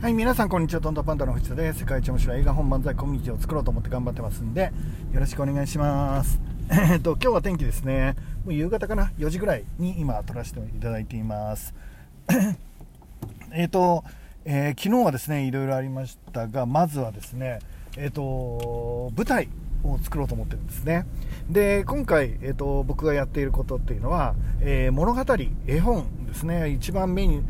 はい、皆さんこんにちは、トントパンダの藤田です世界一面白い映画本漫才コミュニティを作ろうと思って頑張ってますんで、よろしくお願いします。えっと、今日は天気ですね。もう夕方かな、4時ぐらいに今撮らせていただいています。えっと、えー昨日はですね、いろいろありましたが、まずはですね、えっと、舞台を作ろうと思ってるんですね。で、今回、えっと、僕がやっていることっていうのは、え物語、絵本ですね、一番目に、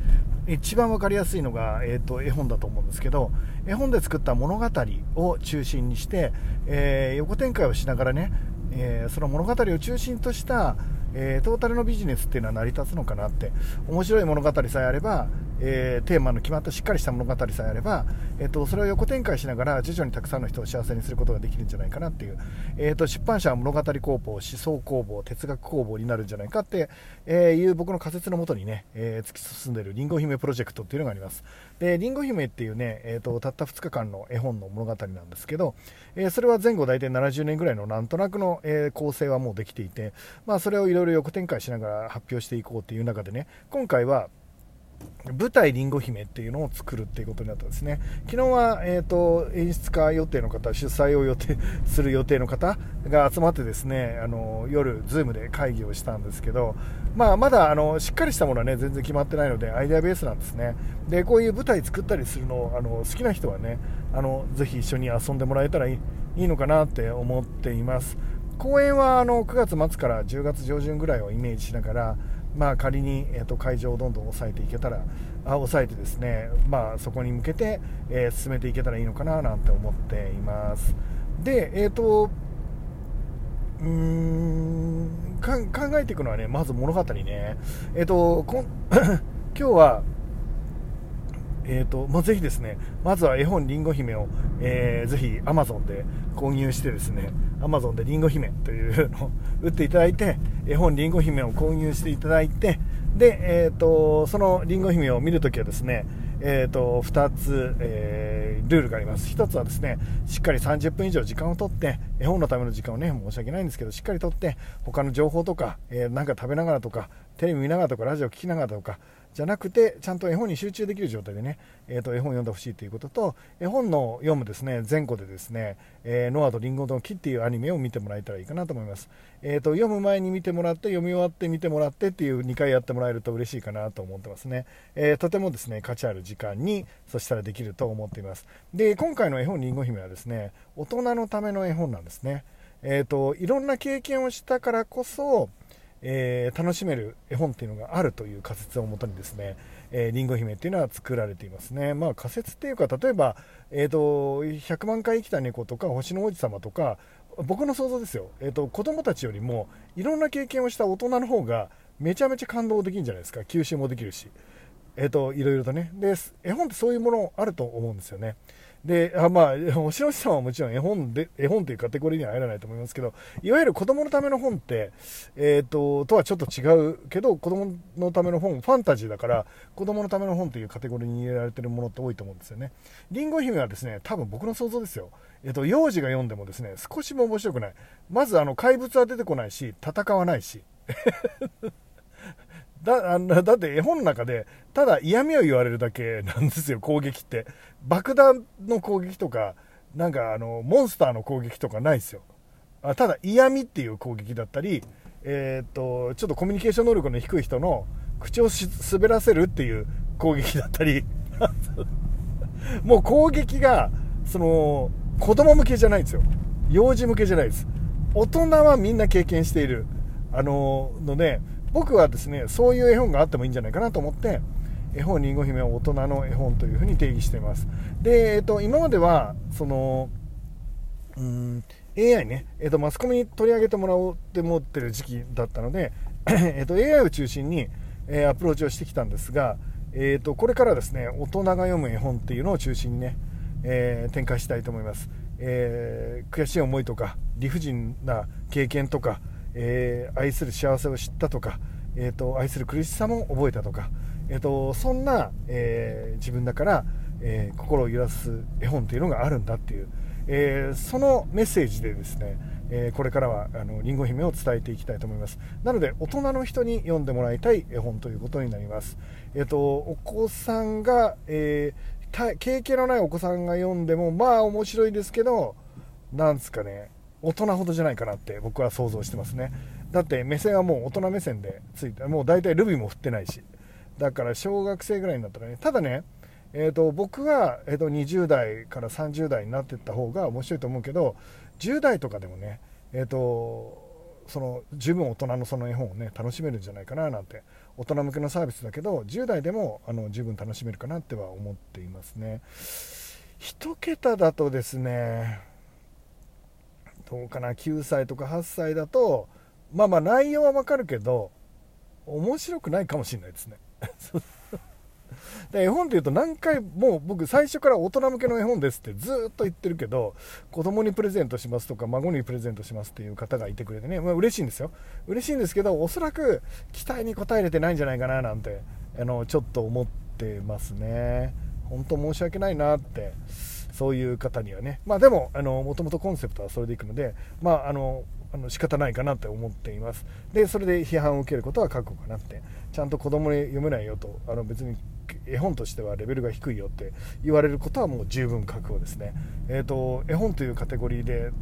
一番分かりやすいのが、えー、と絵本だと思うんですけど絵本で作った物語を中心にして、えー横展開をしながらね、えーその物語を中心とした、えートータルのビジネスっていうのは成り立つのかなって面白い物語さえあれば、えーテーマの決まったしっかりした物語さえあれば、えー、とそれを横展開しながら徐々にたくさんの人を幸せにすることができるんじゃないかなっていう、えー、と出版社は物語工房思想工房哲学工房になるんじゃないかって、いう僕の仮説のもとにね、えー突き進んでいるりんご姫プロジェクトっていうのがあります。でりんご姫っていうね、えー、とたった2日間の絵本の物語なんですけど、えーそれは前後大体70年ぐらいのなんとなくの、えー構成はもうできていて、まあ、それをいろいろ横展開しながら発表していこうっていう中でね今回は舞台りんご姫っていうのを作るっていうことになったんですね。昨日は、えー、と演出家予定の方主催を予定する予定の方が集まってですねあの夜ズームで会議をしたんですけど、まあ、まだあのしっかりしたものはね全然決まってないのでアイデアベースなんですね。でこういう舞台作ったりするのをあの好きな人はねあのぜひ一緒に遊んでもらえたらいいいいのかなって思っています。公演はあの9月末から10月上旬ぐらいをイメージしながら、まあ、仮に、えー、と会場をどんどん抑えていけたらあ抑えてですね、まあ、そこに向けて、えー進めていけたらいいのかななんて思っています。でえっ、とうーん考えていくのはねまず物語ね。えっ、とこ 今日はえーとまあ、ぜひですね、まずは絵本りんご姫を、えーぜひ Amazon で購入してですね、Amazon でりんご姫というのを打っていただいて、絵本りんご姫を購入していただいて、で、えーとそのりんご姫を見るときはですね、えー、と2つ、えールールがあります。1つはですねしっかり30分以上時間を取って絵本のための時間をね申し訳ないんですけどしっかり取って他の情報とか、えーなんか食べながらとかテレビ見ながらとかラジオ聞きながらとかじゃなくてちゃんと絵本に集中できる状態でね、えー、と絵本を読んでほしいということと絵本の読むですね前後でですね、えーノアとリンゴの木っていうアニメを見てもらえたらいいかなと思います、えー、と読む前に見てもらって読み終わって見てもらってっていう2回やってもらえると嬉しいかなと思ってますね、えーとてもですね価値ある時間にそしたらできると思っています。で今回の絵本りんご姫はですね大人のための絵本なんですね。えー、といろんな経験をしたからこそえー楽しめる絵本っていうのがあるという仮説をもとにですね、えー、リンゴ姫っていうのは作られていますね。まあ仮説っていうか、例えば、えーと、100万回生きた猫とか星の王子様とか、僕の想像ですよ、えーと、子供たちよりもいろんな経験をした大人の方がめちゃめちゃ感動できるんじゃないですか。吸収もできるし。えっ、と、いろいろとね。で、絵本ってそういうものあると思うんですよね。で、あまあ、星野さんはもちろん絵本で、絵本というカテゴリーには入らないと思いますけど、いわゆる子供のための本って、えっ、と、とはちょっと違うけど、子供のための本、ファンタジーだから、子供のための本というカテゴリーに入れられてるものって多いと思うんですよね。りんご姫はですね、多分僕の想像ですよ。えっ、と、幼児が読んでもですね、少しも面白くない。まず、あの、怪物は出てこないし、戦わないし。だあのだって絵本の中でただ嫌味を言われるだけなんですよ攻撃って。爆弾の攻撃とかなんかあのモンスターの攻撃とかないですよ。あただ嫌味っていう攻撃だったりえーっとちょっとコミュニケーション能力の低い人の口を滑らせるっていう攻撃だったり。もう攻撃がその子供向けじゃないんですよ。幼児向けじゃないです。大人はみんな経験している。あのので僕はですねそういう絵本があってもいいんじゃないかなと思って絵本りんご姫は大人の絵本というふうに定義しています。で、えっと、今まではそのうーん AI ね、えっと、マスコミに取り上げてもらおうって思ってる時期だったので、えっと、AI を中心に、えアプローチをしてきたんですが、えっと、これからですね大人が読む絵本っていうのを中心にね、えー展開したいと思います、えー悔しい思いとか理不尽な経験とか、えー愛する幸せを知ったとか、えー、と愛する苦しさも覚えたとか、えー、とそんな、えー自分だから、えー心を揺らす絵本というのがあるんだっていう、えそのメッセージでですね、えこれからはあのりんご姫を伝えていきたいと思います。なので大人の人に読んでもらいたい絵本ということになります、えー、とお子さんが、えー経験のないお子さんが読んでもまあ面白いですけどなんですかね。大人ほどじゃないかなって僕は想像してますね。だって目線はもう大人目線でついてもう大体ルビーも振ってないし。だから小学生ぐらいになったらね。ただねえーと、僕が、えーと、20代から30代になっていった方が面白いと思うけど10代とかでもね、えーとその十分大人のその絵本をね楽しめるんじゃないかななんて大人向けのサービスだけど10代でもあの十分楽しめるかなっては思っていますね。1桁だとですねどうかな9歳とか8歳だとまあまあ内容はわかるけど面白くないかもしれないですね。で絵本っていうと何回もう僕最初から大人向けの絵本ですってずっと言ってるけど子供にプレゼントしますとか孫にプレゼントしますっていう方がいてくれてね、まあ、嬉しいんですよ。嬉しいんですけどおそらく期待に応えれてないんじゃないかななんてあのちょっと思ってますね。本当申し訳ないなって。そういう方にはね。まあでももともとコンセプトはそれでいくのでまああのあの仕方ないかなって思っています。でそれで批判を受けることは覚悟かなって。ちゃんと子供に読めないよとあの別に絵本としてはレベルが低いよって言われることはもう十分覚悟ですね、えーと、絵本というカテゴリーで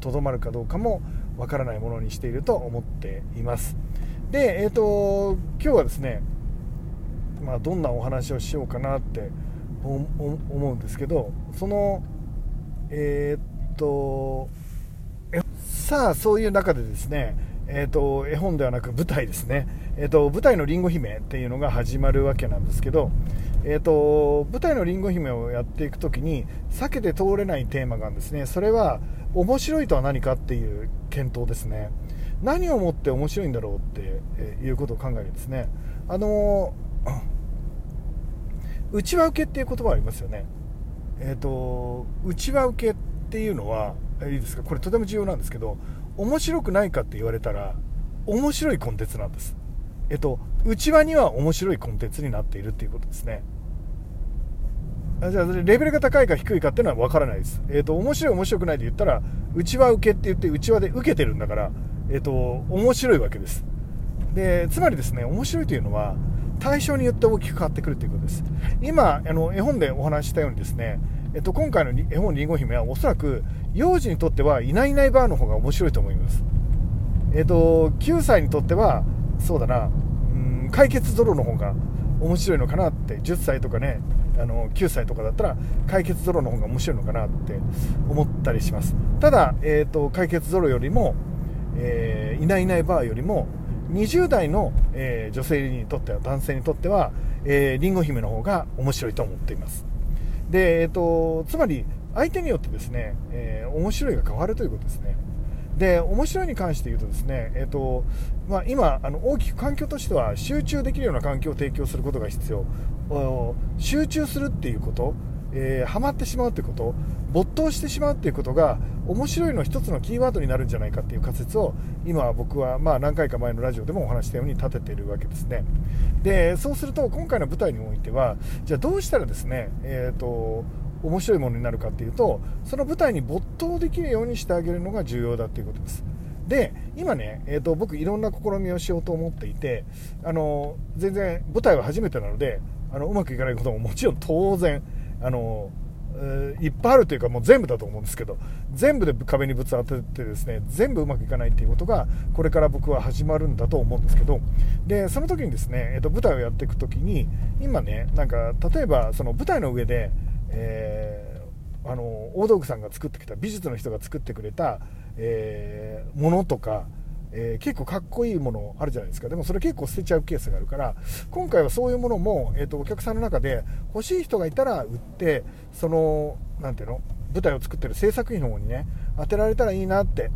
とど、まるかどうかもわからないものにしていると思っています。で、えーと、今日はですね、まあ、どんなお話をしようかなって思うんですけどそのえっ、とさあそういう中でですねえーと、絵本ではなく舞台ですね、えーと、舞台のりんご姫っていうのが始まるわけなんですけど、えーと、舞台のりんご姫をやっていく時に避けて通れないテーマがですね。それは面白いとは何かっていう検討ですね。何をもって面白いんだろうっていうことを考えるんですね。あの内輪受けっていう言葉ありますよね。えっ、ー、と内輪受けっていうのはいいですか？これとても重要なんですけど面白くないかって言われたら面白いコンテンツなんです。えっと内輪には面白いコンテンツになっているっていうことですね。じゃあレベルが高いか低いかっていうのは分からないです、えっと面白い面白くないで言ったら内輪受けって言って内輪で受けてるんだからえっと面白いわけです。でつまりですね面白いというのは対象によって大きく変わってくるということです今あの絵本でお話ししたようにですねえっと、今回の絵本りんご姫はおそらく幼児にとってはいないいないバーの方が面白いと思います。えっと、9歳にとっては、そうだな、うん、解決泥の方が面白いのかなって、10歳とかね、あの9歳とかだったら解決泥の方が面白いのかなって思ったりします。ただ、えっと、解決泥よりも、えー、いないいないバーよりも、20代の、えー、女性にとっては、男性にとっては、えー、リンゴ姫の方が面白いと思っています。で、えっと、つまり相手によってですね、えー、面白いが変わるということですね。で面白いに関して言うとですね、えーとまあ、今あの大きく環境としては集中できるような環境を提供することが必要集中するっていうことえー、ハマってしまうということ没頭してしまうということが面白いの一つのキーワードになるんじゃないかという仮説を今僕はまあ何回か前のラジオでもお話したように立てているわけですね。でそうすると今回の舞台においてはじゃあどうしたらですね、えーと、面白いものになるかというとその舞台に没頭できるようにしてあげるのが重要だということです。で今ね、えーと、僕いろんな試みをしようと思っていてあの全然舞台は初めてなのであのうまくいかないことももちろん当然あのいっぱいあるというかもう全部だと思うんですけど全部で壁にぶつ当ててですね全部うまくいかないっていうことがこれから僕は始まるんだと思うんですけどでその時にですね、えー、と舞台をやっていく時に今ねなんか例えばその舞台の上で、えー、あの大道具さんが作ってきた美術の人が作ってくれた、えー、ものとかえー、結構かっこいいものあるじゃないですか。でもそれ結構捨てちゃうケースがあるから今回はそういうものも、えーと、お客さんの中で欲しい人がいたら売ってその何ていうの舞台を作ってる制作費の方にね当てられたらいいなって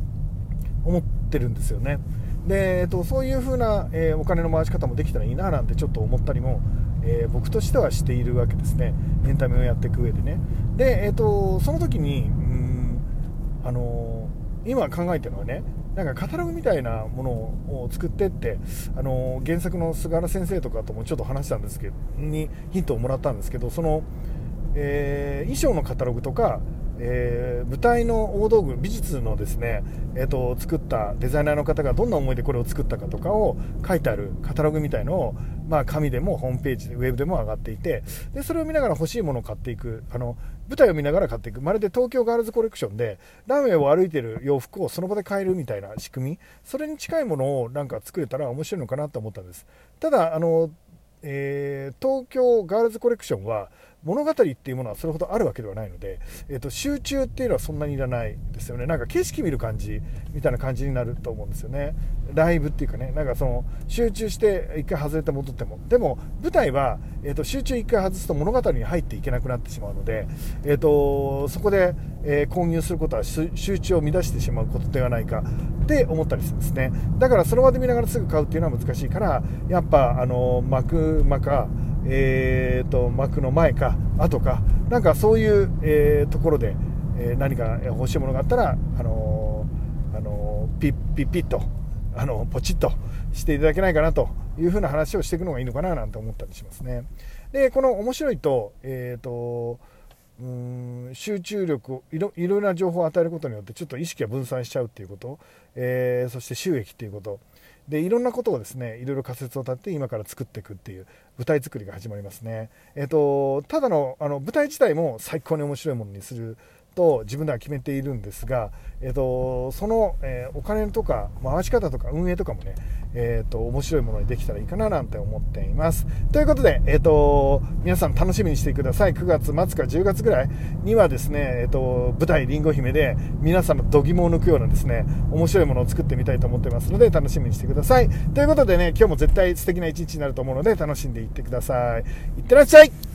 思ってるんですよね。で、えーと、そういう風な、えー、お金の回し方もできたらいいななんてちょっと思ったりも、えー、僕としてはしているわけですね。エンタメをやっていく上でね。で、えーと、その時にうんあの今考えてるのはねなんかカタログみたいなものを作ってってあの原作の菅原先生とかともちょっと話したんですけどにヒントをもらったんですけどその、えー、衣装のカタログとか、えー、舞台の大道具美術のですね、えーと、作ったデザイナーの方がどんな思いでこれを作ったかとかを書いてあるカタログみたいのを、まあ、紙でもホームページでウェブでも上がっていてでそれを見ながら欲しいものを買っていくあの舞台を見ながら買っていく。まるで東京ガールズコレクションでランウェイを歩いてる洋服をその場で買えるみたいな仕組み。それに近いものをなんか作れたら面白いのかなと思ったんです。ただあの、えー、東京ガールズコレクションは物語っていうものはそれほどあるわけではないので、えーと、集中っていうのはそんなにいらないですよね。なんか景色見る感じみたいな感じになると思うんですよね。ライブっていうかね。なんかその集中して一回外れて戻っても。でも舞台は、えーと、集中一回外すと物語に入っていけなくなってしまうので、えーと、そこで、え、購入することは集中を乱してしまうことではないか。って思ったりするんですね。だからその場で見ながらすぐ買うっていうのは難しいからやっぱあの幕間かえーと、幕の前か後かなんかそういう、えー、ところで、えー、何か欲しいものがあったら、あのー、あのー、ピッピッピッと、あのポチッとしていただけないかなというふうな話をしていくのがいいのかななんて思ったりしますね。でこの面白いと,、えーとうん集中力いろいろな情報を与えることによってちょっと意識が分散しちゃうっていうこと、え、そして収益っていうことでいろんなことをですねいろいろ仮説を立てて今から作っていくっていう舞台作りが始まりますね、えーと、ただのあの舞台自体も最高に面白いものにすると自分では決めているんですが、えーと、その、え、お金とか回し方とか運営とかもね、えーと、面白いものにできたらいいかななんて思っています。ということで、えー、と皆さん楽しみにしてください。9月末か10月ぐらいにはですね、えー、と舞台りんご姫で皆さんの度肝を抜くようなですね面白いものを作ってみたいと思ってますので楽しみにしてください。ということでね今日も絶対素敵な一日になると思うので楽しんでいってください。いってらっしゃい。